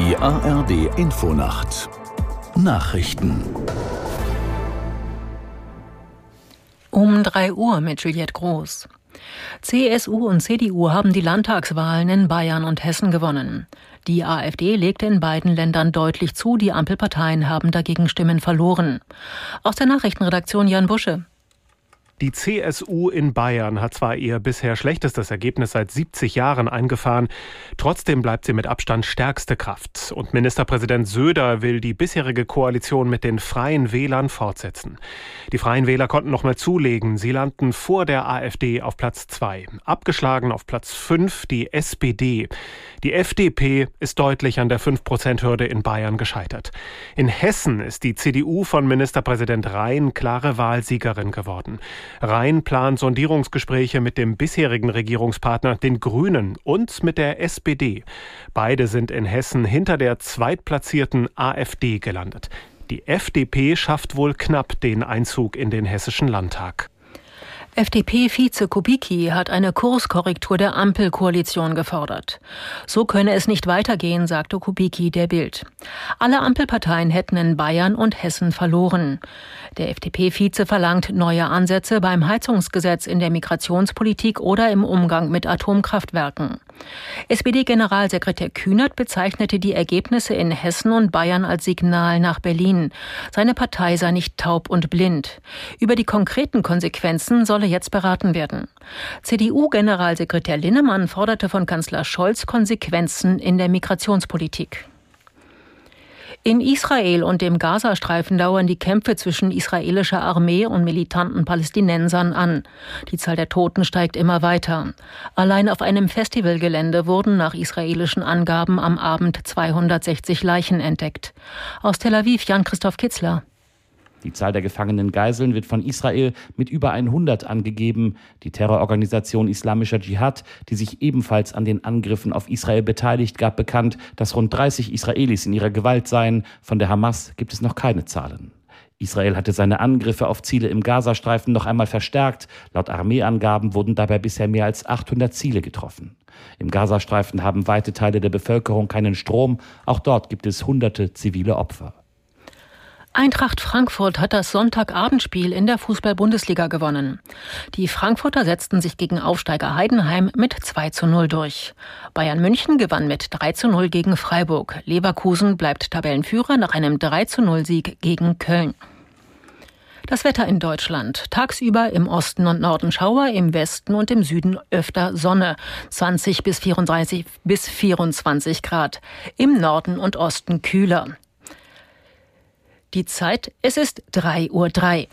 ARD Infonacht Nachrichten Um 3 Uhr mit Juliette Groß. CSU und CDU haben die Landtagswahlen in Bayern und Hessen gewonnen. Die AfD legte in beiden Ländern deutlich zu, die Ampelparteien haben dagegen Stimmen verloren. Aus der Nachrichtenredaktion Jan Busche. Die CSU in Bayern hat zwar ihr bisher schlechtestes Ergebnis seit 70 Jahren eingefahren, trotzdem bleibt sie mit Abstand stärkste Kraft. Und Ministerpräsident Söder will die bisherige Koalition mit den Freien Wählern fortsetzen. Die Freien Wähler konnten noch mal zulegen. Sie landen vor der AfD auf Platz 2. Abgeschlagen auf Platz 5 die SPD. Die FDP ist deutlich an der 5-Prozent-Hürde in Bayern gescheitert. In Hessen ist die CDU von Ministerpräsident Rhein klare Wahlsiegerin geworden. Rhein plant Sondierungsgespräche mit dem bisherigen Regierungspartner, den Grünen, und mit der SPD. Beide sind in Hessen hinter der zweitplatzierten AfD gelandet. Die FDP schafft wohl knapp den Einzug in den hessischen Landtag. FDP-Vize Kubicki hat eine Kurskorrektur der Ampelkoalition gefordert. So könne es nicht weitergehen, sagte Kubicki der Bild. Alle Ampelparteien hätten in Bayern und Hessen verloren. Der FDP-Vize verlangt neue Ansätze beim Heizungsgesetz in der Migrationspolitik oder im Umgang mit Atomkraftwerken. SPD-Generalsekretär Kühnert bezeichnete die Ergebnisse in Hessen und Bayern als Signal nach Berlin. Seine Partei sei nicht taub und blind. Über die konkreten Konsequenzen solle jetzt beraten werden. CDU-Generalsekretär Linnemann forderte von Kanzler Scholz Konsequenzen in der Migrationspolitik. In Israel und dem Gazastreifen dauern die Kämpfe zwischen israelischer Armee und militanten Palästinensern an. Die Zahl der Toten steigt immer weiter. Allein auf einem Festivalgelände wurden nach israelischen Angaben am Abend 260 Leichen entdeckt. Aus Tel Aviv Jan-Christoph Kitzler. Die Zahl der gefangenen Geiseln wird von Israel mit über 100 angegeben. Die Terrororganisation Islamischer Dschihad, die sich ebenfalls an den Angriffen auf Israel beteiligt, gab bekannt, dass rund 30 Israelis in ihrer Gewalt seien. Von der Hamas gibt es noch keine Zahlen. Israel hatte seine Angriffe auf Ziele im Gazastreifen noch einmal verstärkt. Laut Armeeangaben wurden dabei bisher mehr als 800 Ziele getroffen. Im Gazastreifen haben weite Teile der Bevölkerung keinen Strom. Auch dort gibt es hunderte zivile Opfer. Eintracht Frankfurt hat das Sonntagabendspiel in der Fußball-Bundesliga gewonnen. Die Frankfurter setzten sich gegen Aufsteiger Heidenheim mit 2 zu 0 durch. Bayern München gewann mit 3 zu 0 gegen Freiburg. Leverkusen bleibt Tabellenführer nach einem 3 zu 0 Sieg gegen Köln. Das Wetter in Deutschland. Tagsüber im Osten und Norden Schauer, im Westen und im Süden öfter Sonne. 20 bis 34 bis 24 Grad. Im Norden und Osten kühler. Die Zeit, es ist 3.03 Uhr.